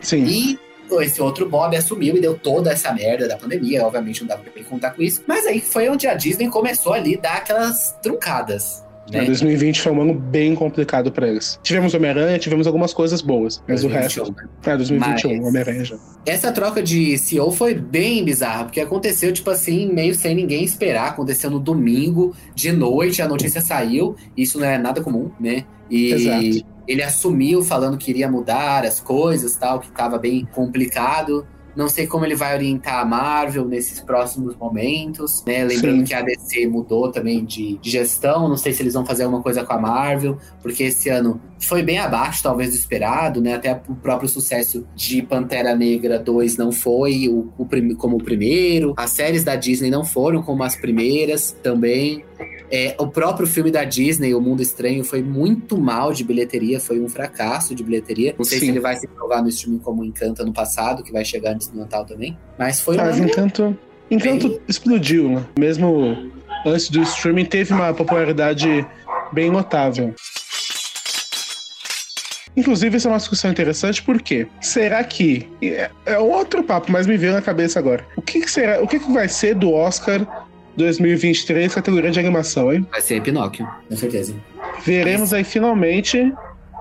Sim. E esse outro Bob assumiu e deu toda essa merda da pandemia. Obviamente não dava pra ele contar com isso. Mas aí foi onde a Disney começou ali a dar aquelas truncadas. Né? 2020 foi um ano bem complicado pra eles. Tivemos Homem-Aranha, tivemos algumas coisas boas, mas o resto. 2021. É, 2021, Mas- Homem-Aranha já. Essa troca de CEO foi bem bizarra, porque aconteceu, tipo assim, meio sem ninguém esperar. Aconteceu no domingo, de noite, a notícia saiu. Isso não é nada comum, né? E Exato. Ele assumiu falando que iria mudar as coisas, tal, que tava bem complicado. Não sei como ele vai orientar a Marvel nesses próximos momentos, né? Lembrando Sim. que a DC mudou também de, de gestão. Não sei se eles vão fazer alguma coisa com a Marvel, porque esse ano foi bem abaixo, talvez, do esperado, né? Até o próprio sucesso de Pantera Negra 2 não foi o, o como o primeiro. As séries da Disney não foram como as primeiras também. É, o próprio filme da Disney, O Mundo Estranho, foi muito mal de bilheteria, foi um fracasso de bilheteria. Não sei Sim. se ele vai se provar no streaming como Encanto no passado, que vai chegar antes do Natal também. Mas foi um Ah, ano Encanto. Encanto explodiu, né? Mesmo antes do streaming, teve uma popularidade bem notável. Inclusive, essa é uma discussão interessante, porque será que. É, é outro papo, mas me veio na cabeça agora. O que, que será? O que, que vai ser do Oscar 2023, categoria de animação, hein? vai ser Pinóquio, com certeza. Veremos aí finalmente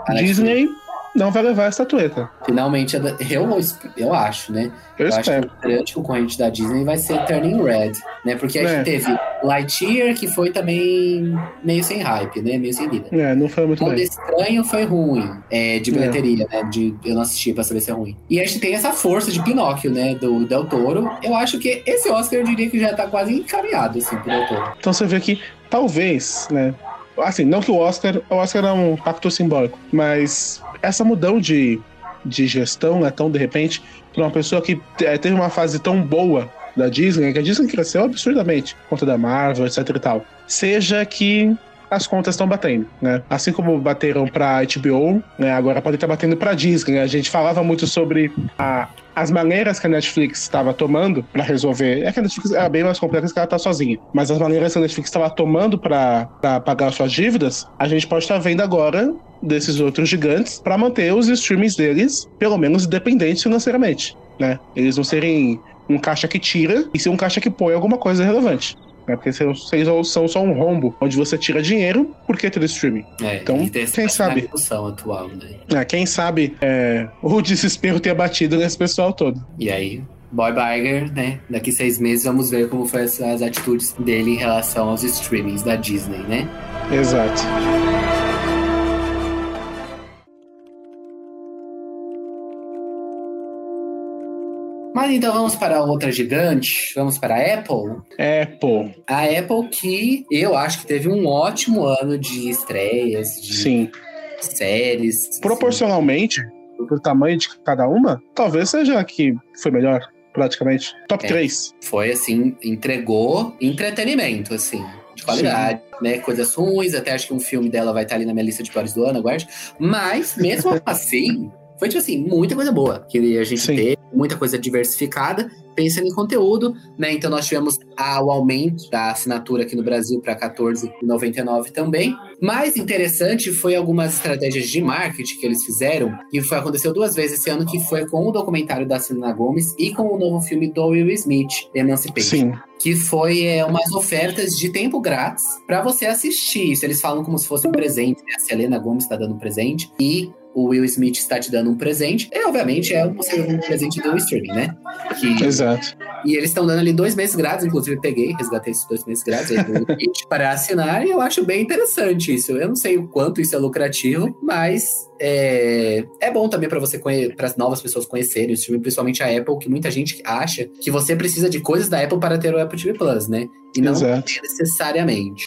A Netflix Disney não vai levar a estatueta. Finalmente, eu, eu acho, né? Eu, Eu acho espero. que o grande concorrente da Disney vai ser Turning Red, né? Porque a É. gente teve Lightyear, que foi também meio sem hype, né? Meio sem vida. É, não foi muito Mundo bem. Estranho foi ruim, é, de bilheteria, né? De, eu não assisti pra saber se é ruim. E a gente tem essa força de Pinóquio, né? Do Del Toro. Eu acho que esse Oscar eu diria que já tá quase encaminhado, assim, pro Del Toro. Então você vê que talvez, né? Assim, não que o Oscar. O Oscar é um pacto simbólico, mas essa mudança de, de gestão, né, tão de repente, para uma pessoa que eh, teve uma fase tão boa da Disney, que a Disney cresceu absurdamente conta da Marvel, etc e tal, seja que as contas estão batendo, né? Assim como bateram pra HBO, né? Agora podem estar batendo pra Disney. A gente falava muito sobre a- as maneiras que a Netflix estava tomando pra resolver. É que a Netflix era bem mais complexa que ela tá sozinha. Mas as maneiras que a Netflix estava tomando pra pagar suas dívidas, a gente pode estar vendo agora desses outros gigantes pra manter os streamings deles, pelo menos, independentes financeiramente, né? Eles não serem um caixa que tira e ser um caixa que põe alguma coisa relevante. Né? Porque vocês são só um rombo onde você tira dinheiro porque ter streaming. É, Então, quem sabe? atual, né? É, quem sabe é, o desespero ter batido nesse pessoal todo. E aí, Boy Iger, né? Daqui seis meses vamos ver como foram as atitudes dele em relação aos streamings da Disney, né? Exato. Mas então vamos para outra gigante, vamos para a Apple. Apple, A Apple que eu acho que teve um ótimo ano de estreias, de sim. séries. Proporcionalmente, pro tamanho de cada uma, talvez seja a que foi melhor, praticamente. Top É. 3. Foi assim, entregou entretenimento, assim, de qualidade, né? Coisas ruins, até acho que um filme dela vai estar ali na minha lista de piores do ano, aguarde. Mas, mesmo assim, foi tipo assim, muita coisa boa que a gente Sim. teve, muita coisa diversificada, pensando em conteúdo, né? Então nós tivemos a- o aumento da assinatura aqui no Brasil para R$14,99 também. Mais interessante foi algumas estratégias de marketing que eles fizeram, e foi aconteceu duas vezes esse ano, que foi com o documentário da Selena Gomes e com o novo filme do Will Smith, Emancipation Sim. que foi é, umas ofertas de tempo grátis pra você assistir. Isso eles falam como se fosse um presente, né? A Selena Gomes está dando um presente e o Will Smith está te dando um presente. E, obviamente, é um, um presente do streaming, né? Que, Exato. e eles estão dando ali dois meses grátis, inclusive eu peguei, resgatei esses dois meses grátis aí do Will Smith para assinar, e eu acho bem interessante isso. Eu não sei o quanto isso é lucrativo, mas é, é bom também para você para as novas pessoas conhecerem o streaming, principalmente a Apple, que muita gente acha que você precisa de coisas da Apple para ter o Apple TV Plus, né? E não Exato. necessariamente.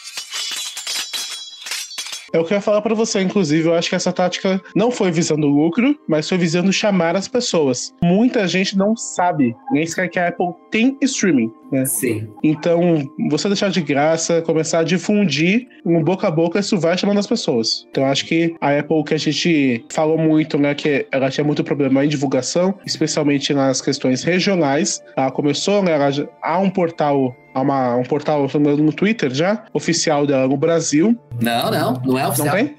É o que eu ia falar pra você, inclusive, eu acho que essa tática não foi visando lucro, mas foi visando chamar as pessoas. Muita gente não sabe nem sequer que a Apple tem streaming. Né? Sim. Então, você deixar de graça, começar a difundir um boca a boca, isso vai chamando as pessoas. Então, eu acho que a Apple, que a gente falou muito, né, que ela tinha muito problema em divulgação, especialmente nas questões regionais. Ela começou, né, ela há um portal há uma, um portal no Twitter já, oficial dela no Brasil. Não, não, não é oficial. Não tem?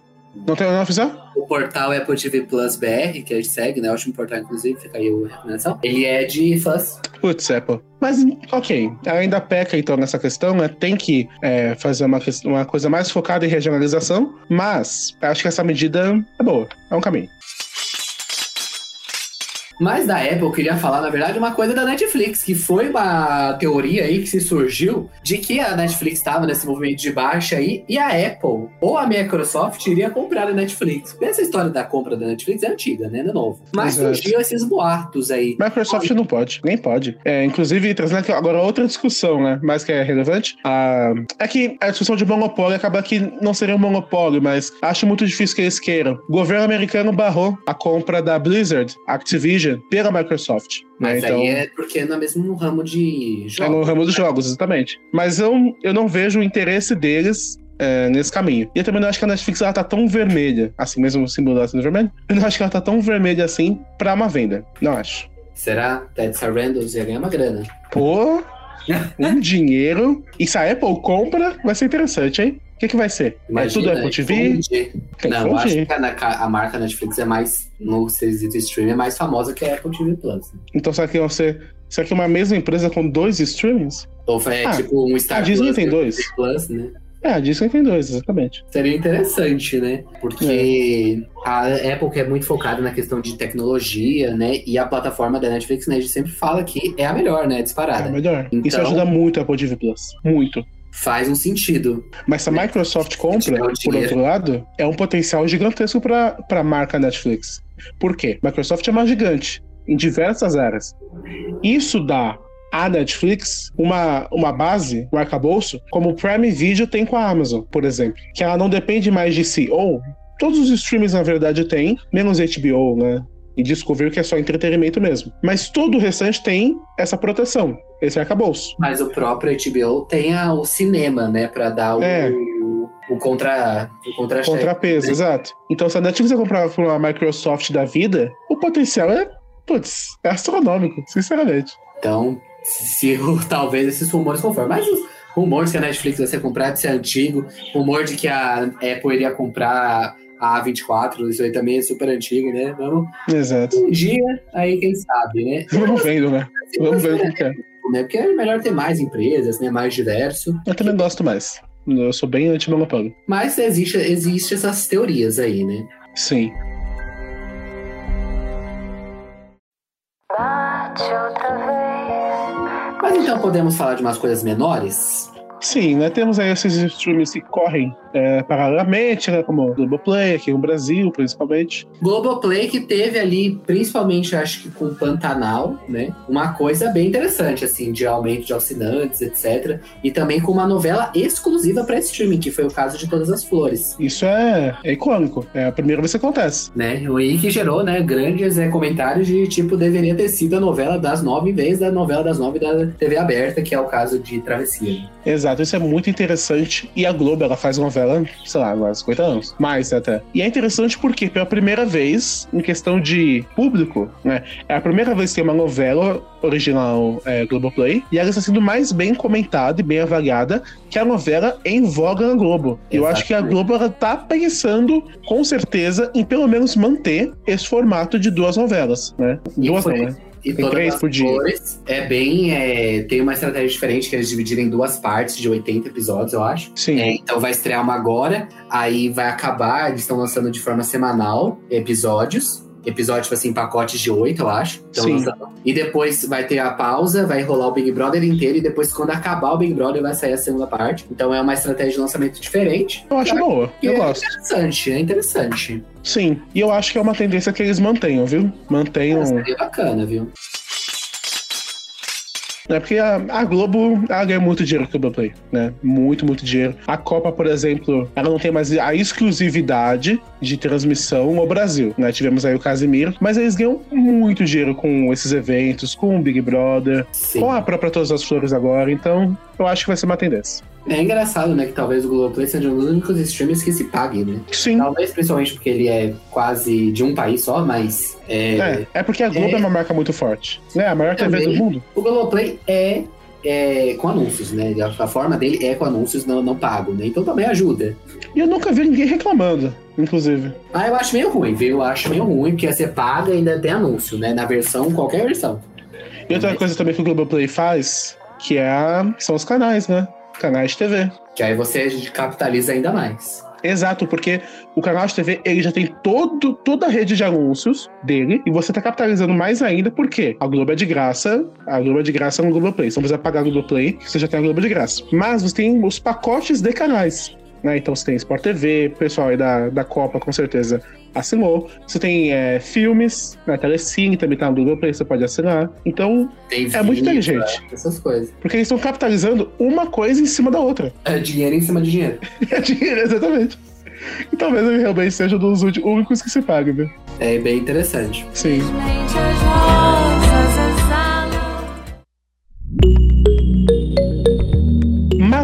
Não tem, não é oficial? O portal Apple TV Plus BR, que a gente segue, né? Ótimo portal, inclusive, fica aí a recomendação. Ele é de fãs. Putz, Apple. Mas, ok, ainda peca então nessa questão, né? Tem que é, fazer uma, uma coisa mais focada em regionalização, mas acho que essa medida é boa, é um caminho. Mas da Apple, eu queria falar, na verdade, uma coisa da Netflix, que foi uma teoria aí que se surgiu de que a Netflix estava nesse movimento de baixa aí e a Apple ou a Microsoft iria comprar a Netflix. Essa história da compra da Netflix é antiga, né? Não é novo. Mas Exato. surgiu esses boatos aí. Microsoft não pode, nem pode. É, inclusive, trazendo agora outra discussão, né? Mais que é relevante. Ah, é que a discussão de monopólio acaba que não seria um monopólio, mas acho muito difícil que eles queiram. O governo americano barrou a compra da Blizzard, Activision, pela Microsoft. né? Mas Então, aí é porque é no mesmo ramo de é jogos. no ramo dos jogos, exatamente. Mas eu, eu não vejo o interesse deles é, nesse caminho. E eu também não acho que a Netflix ela tá tão vermelha, assim mesmo o símbolo dela sendo vermelho. Eu não acho que ela tá tão vermelha assim pra uma venda. Não acho. Será? Ted Sarandos ia ganhar uma grana. Pô, um dinheiro. E se a Apple compra, vai ser interessante, hein? O que, que vai ser? é tudo Apple TV? Tem Não, eu acho que a, a marca Netflix é mais, no quesito streaming, é mais famosa que a Apple TV Plus. né? Então será que vão ser. Será que uma mesma empresa com dois streamings? Ou é Ah, tipo um Star a Disney Plus, tem dois. Plus, né? É, a Disney tem dois, exatamente. Seria interessante, né? Porque a Apple que é muito focada na questão de tecnologia, né? E a plataforma da Netflix, né? A gente sempre fala que é a melhor, né? É Disparada. melhor. Isso Então- ajuda muito a Apple TV Plus. Muito. Faz um sentido. Mas se a Né? Microsoft compra, o por outro lado, é um potencial gigantesco para a marca Netflix. Por quê? Microsoft é uma gigante em diversas áreas. Isso dá à Netflix uma, uma base, um arcabouço, como o Prime Video tem com a Amazon, por exemplo. Que ela não depende mais de si. Ou todos os streams, na verdade, têm, menos HBO, né? E Discovery, que é só entretenimento mesmo. Mas todo o restante tem essa proteção, esse arcabouço. Mas o próprio HBO tem a- o cinema, né? Pra dar o, É. o contra o contra-cheque. Contrapeso, né? exato. Então, se a Netflix comprar por uma Microsoft da vida, o potencial é, putz, é astronômico, sinceramente. Então, se o- talvez esses rumores conformem. Mas os rumores que a Netflix vai ser comprada, isso é antigo. Rumor de que a Apple iria comprar a A24, isso aí também é super antigo, né? Vamos Exato. um dia, aí quem sabe, né? Vamos vendo, né? Vamos ver o que é. né? Porque é melhor ter mais empresas, né? Mais diverso. Eu também gosto mais. Eu sou bem anti-monopólio. Mas existe, existe essas teorias aí, né? Sim. Mas então podemos falar de umas coisas menores? Sim, né? Temos aí esses streams que correm é, paralelamente, né? Como o Globoplay, aqui no Brasil, principalmente. Globoplay que teve ali, principalmente acho que com Pantanal, né? Uma coisa bem interessante, assim, de aumento de assinantes, etc. E também com uma novela exclusiva para streaming, que foi o caso de Todas as Flores, Isso é, é icônico. É a primeira vez que acontece. né? E que gerou, né, grandes é, comentários de tipo, deveria ter sido a novela das nove em vez da novela das nove da TV aberta, que é o caso de Travessia. Exato, isso é muito interessante. E a Globo, ela faz novela, sei lá, há 50 anos. Mais até. E é interessante porque, pela primeira vez, em questão de público, né? É a primeira vez que tem uma novela original é, Globoplay. E ela está sendo mais bem comentada e bem avaliada que a novela em voga na Globo. E Eu acho que a Exatamente. Globo, ela tá pensando, com certeza, em pelo menos manter esse formato de duas novelas, né? Duas não, né? E Tem todas três as por dia. é bem. é, tem uma estratégia diferente que eles dividiram em duas partes de 80 episódios, eu acho. Sim. É, então vai estrear uma agora, aí vai acabar, eles estão lançando de forma semanal episódios. Episódio, tipo assim, pacotes de oito, eu acho. Tão Sim. lançando. E depois vai ter a pausa, vai rolar o Big Brother inteiro, e depois, quando acabar o Big Brother, vai sair a segunda parte. Então é uma estratégia de lançamento diferente. Eu acho boa. Eu é gosto. interessante, é interessante. Sim, e eu acho que é uma tendência que eles mantenham, viu? Mantenham. Seria bacana, viu? Né? Porque a, a Globo ela ganha muito dinheiro com o Globoplay, né? Muito, muito dinheiro. A Copa, por exemplo, ela não tem mais a exclusividade de transmissão no Brasil, né? Tivemos aí o Casimiro, mas eles ganham muito dinheiro com esses eventos, com o Big Brother, Sim. com a própria Todas as Flores agora, então eu acho que vai ser uma tendência. É engraçado, né, que talvez o Globoplay seja um dos únicos streams que se paguem, né? Sim. Talvez principalmente porque ele é quase de um país só, mas é, É, é porque a Globo é, É. uma marca muito forte. Né? A maior TV do Também. mundo. o Globoplay é, é com anúncios, né? A, a forma dele é com anúncios não, não pago, né? Então também ajuda. E eu nunca vi ninguém reclamando, inclusive. Ah, eu acho meio ruim, viu? Eu acho meio ruim, porque você paga e ainda tem anúncio, né? Na versão, qualquer versão. E outra coisa também que o Globoplay faz, que é a- são os canais, né? Canais de TV. Que aí você capitaliza ainda mais. Exato, porque o canal de TV ele já tem todo, toda a rede de anúncios dele e você tá capitalizando mais ainda porque a Globo é de graça, a Globo é de graça no Globoplay. Você não precisa pagar o Globoplay, você já tem a Globo de graça. Mas você tem os pacotes de canais. Né? Então você tem Sport TV, pessoal aí da, da Copa com certeza assinou. Você tem é, filmes, né? Telecine também tá no Globoplay, você pode assinar. Então, Tem É muito inteligente. Essas coisas. porque eles estão capitalizando uma coisa em cima da outra. É dinheiro em cima de dinheiro. É dinheiro, exatamente. E talvez ele realmente seja um dos únicos que se paga, né? É bem interessante. Sim.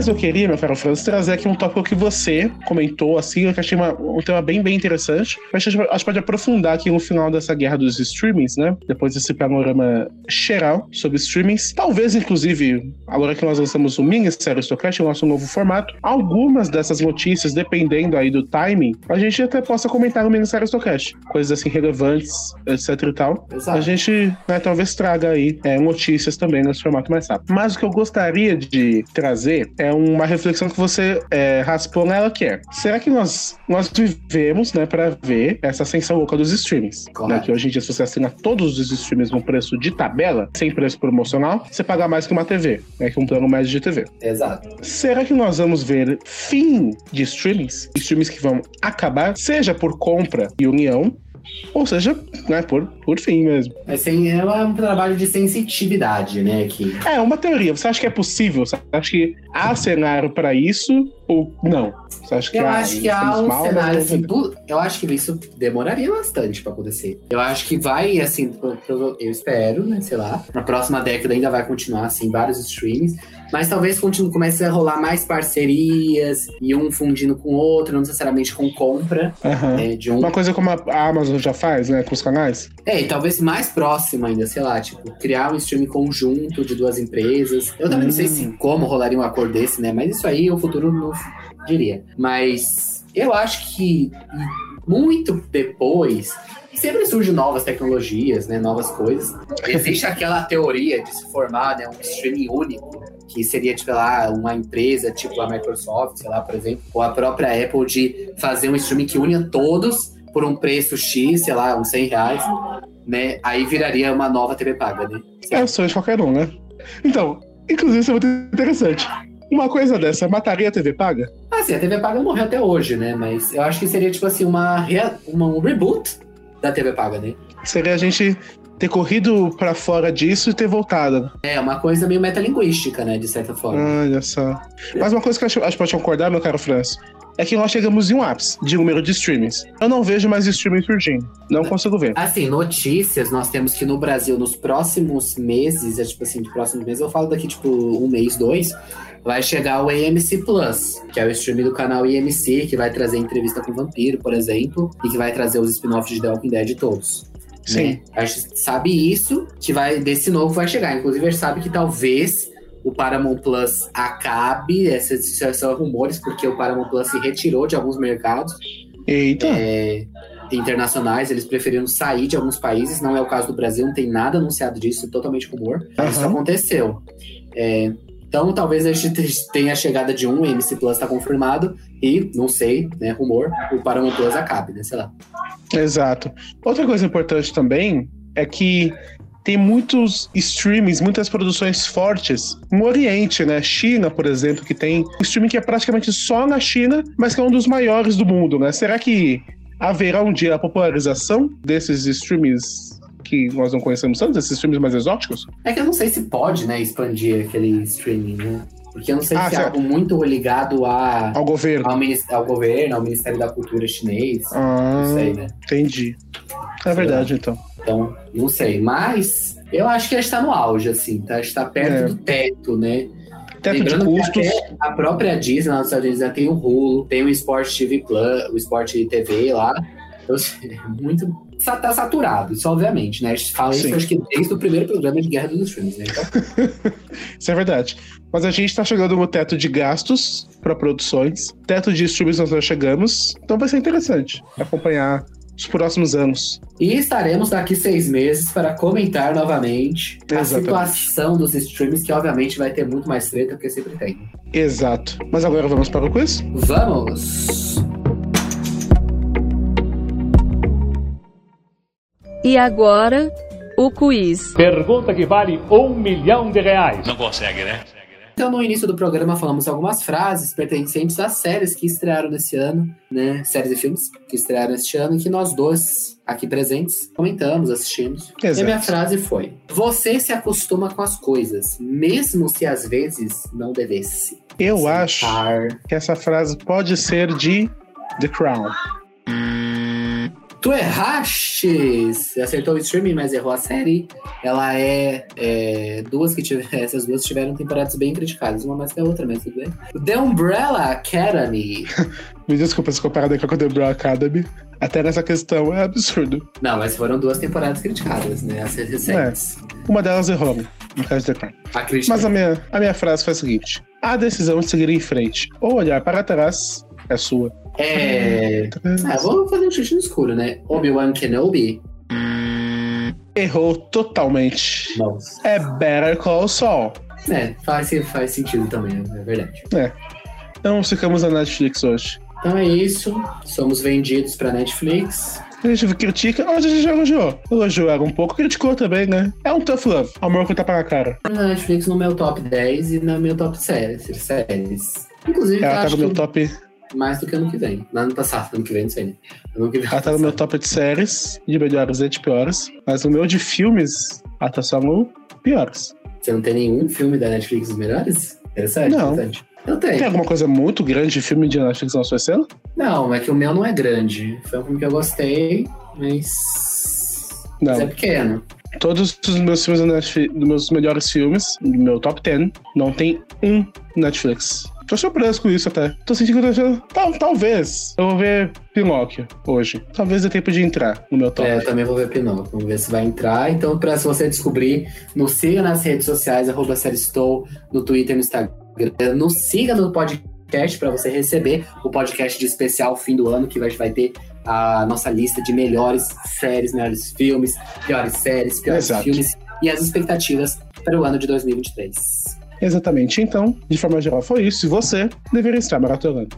Mas eu queria, meu caro Francis, trazer aqui um tópico que você comentou, assim, que eu achei uma- um tema bem, bem interessante. Acho que a gente pode aprofundar aqui no final dessa guerra dos streamings, né? Depois desse panorama geral sobre streamings. Talvez, inclusive, agora que nós lançamos o Minissérie Stocast, o nosso novo formato, algumas dessas notícias, dependendo aí do timing, a gente até possa comentar no Minissérie Stocast. Coisas assim relevantes, etc e tal. Exato. A gente né, talvez traga aí é, notícias também nesse formato mais rápido. Mas o que eu gostaria de trazer é uma reflexão que você é, raspou nela, que é: será que nós, nós vivemos, né, para ver essa ascensão louca dos streamings? Né, que hoje em dia, se você assina todos os streamings no preço de tabela, sem preço promocional, você paga mais que uma TV, né, que um plano médio de TV. Exato. Será que nós vamos ver fim de streamings? Streamings que vão acabar, seja por compra e união, ou seja, né, por, por fim mesmo. É, sem, é um trabalho de sensitividade, né? Que É, uma teoria. Você acha que é possível? Você acha que há cenário pra isso ou não? Você acha que eu há, acho que há um mal, cenário mas- assim. Eu acho que isso demoraria bastante pra acontecer. Eu acho que vai, assim, eu espero, né? Sei lá. Na próxima década ainda vai continuar, assim, vários streams. Mas talvez continue, comece a rolar mais parcerias e um fundindo com o outro, não necessariamente com compra Aham. né, de um Uma coisa como a Amazon já faz, né, com os canais. É, e talvez mais próximo ainda, sei lá, tipo, criar um streaming conjunto de duas empresas. Eu também não sei se como rolaria um acordo desse, né? Mas isso aí o futuro não diria. Mas eu acho que muito depois sempre surgem novas tecnologias, né? Novas coisas. Existe aquela teoria de se formar né, um streaming único, que seria, tipo, lá, uma empresa, tipo a Microsoft, sei lá, por exemplo, ou a própria Apple, de fazer um streaming que une todos por um preço X, sei lá, uns 100 reais, né? Aí viraria uma nova TV paga, né? É o sonho de qualquer um, né? Então, inclusive, isso é muito interessante. Uma coisa dessa mataria a TV paga? Assim, a TV paga morreu até hoje, né? Mas eu acho que seria, tipo assim, uma, uma- um reboot da TV paga, né? Seria a gente ter corrido pra fora disso e ter voltado. É uma coisa meio metalinguística, né? De certa forma. Olha só. Mas uma coisa que eu acho, acho que pode concordar, meu caro Francis, é que nós chegamos em um ápice de número de streamings. Eu não vejo mais streaming surgindo. Não consigo ver. Assim, notícias, nós temos que no Brasil, nos próximos meses, é tipo assim, de próximos meses, eu falo daqui, tipo, um mês, dois, vai chegar o AMC Plus, que é o streaming do canal IMC, que vai trazer entrevista com o Vampiro, por exemplo, e que vai trazer os spin-offs de The Walking Dead todos. Sim. Né? A gente sabe isso, que vai desse novo vai chegar. Inclusive, a gente sabe que talvez o Paramount Plus acabe, esses são rumores, porque o Paramount Plus se retirou de alguns mercados Eita. é, internacionais, eles preferiram sair de alguns países, não é o caso do Brasil, não tem nada anunciado disso, totalmente rumor, mas isso aconteceu. É, então, talvez a gente tenha a chegada de um, MC Plus está confirmado, e, não sei, né, rumor, o Paramount Plus acabe, né, sei lá. Exato. Outra coisa importante também é que tem muitos streams, muitas produções fortes no Oriente, né? China, por exemplo, que tem um streaming que é praticamente só na China, mas que é um dos maiores do mundo, né? Será que haverá um dia a popularização desses streams que nós não conhecemos tanto, esses filmes mais exóticos? É que eu não sei se pode, né, expandir aquele streaming, né? Porque eu não sei Ah, se é algo muito ligado a, Ao governo. ao, ao governo, ao Ministério da Cultura chinês. Ah, Não sei, né? entendi. É verdade, então. Então, não sei. Mas eu acho que a gente tá no auge, assim, tá? A gente tá perto É. do teto, né? Teto de Lembrando que custos. a própria Disney lá nos Estados Unidos já tem o Hulu, tem o Sport TV Plus, o Sport TV lá. Então, assim, é muito. Tá saturado, isso obviamente, né? A gente fala Sim. isso acho que desde o primeiro programa de Guerra dos Streams, né? Então, Isso é verdade. Mas a gente tá chegando no teto de gastos para produções. Teto de streams nós já chegamos. Então vai ser interessante acompanhar os próximos anos. E estaremos daqui seis meses para comentar novamente a Exatamente. situação dos streams, que obviamente vai ter muito mais treta, porque sempre tem. Exato. Mas agora vamos para o quiz? Vamos! E agora, o quiz. Pergunta que vale um milhão de reais. Não consegue, né? Então, no início do programa, falamos algumas frases pertencentes às séries que estrearam nesse ano, né? Séries e filmes que estrearam este ano e que nós dois, aqui presentes, comentamos, assistimos. E a Exato. minha frase foi: Você se acostuma com as coisas, mesmo se às vezes não devesse. Eu acho Sentar. que essa frase pode ser de The Crown. Tu erraste! Acertou o streaming, mas errou a série. Ela é, é, duas que tiveram. Essas duas tiveram temporadas bem criticadas, uma mais que a outra, mas tudo bem. The Umbrella Academy. Me desculpa se comparada com a The Brown Academy. Até nessa questão é absurdo. Não, mas foram duas temporadas criticadas, né? As recentes. Uma delas errou, no caso de The Crown. A crítica. Mas a minha, a minha frase foi a seguinte: A decisão de seguir em frente ou olhar para trás é sua. É. Ah, vou fazer um chute no escuro, né? Obi-Wan Kenobi. Errou totalmente. Nossa. É Better Call Saul. É, faz, faz sentido também, é verdade. Então ficamos na Netflix hoje. Então é isso. Somos vendidos pra Netflix. A gente critica, hoje a gente já elogiou. Elogiou ela um pouco, criticou também, né? É um tough love. Amor com tapa na cara. Na Netflix no meu top 10 e no meu top séries. séries. Inclusive, Ela tá no meu que top. Mais do que ano que vem. No ano passado, ano que vem, não sei. né? Ano que vem. Ela tá no meu top de séries, de melhores e de piores. Mas no meu de filmes, ela tá só no piores. Você não tem nenhum filme da Netflix dos melhores? Interessante, Não. interessante. Eu tenho. Tem alguma coisa muito grande de filme de Netflix na sua cena? Não, é que o meu não é grande. Foi um filme que eu gostei, mas. Mas é Não. pequeno. Todos os meus filmes da Netflix, dos meus melhores filmes, do meu top 10, não tem um Netflix. Tô surpreso com isso até. Tô sentindo que eu tô achando. Tal, talvez. Eu vou ver Pinóquio hoje. Talvez dê tempo de entrar no meu top. É, eu também vou ver Pinóquio. Vamos ver se vai entrar. Então, pra se você descobrir, nos siga nas redes sociais, arroba Séristou, no Twitter, no Instagram. Nos siga no podcast para você receber o podcast de especial fim do ano, que vai, vai ter a nossa lista de melhores séries, melhores filmes, piores séries, piores Exato. filmes e as expectativas para o ano de 2023. Exatamente. Então, de forma geral, foi isso. E você deveria estar maratonando.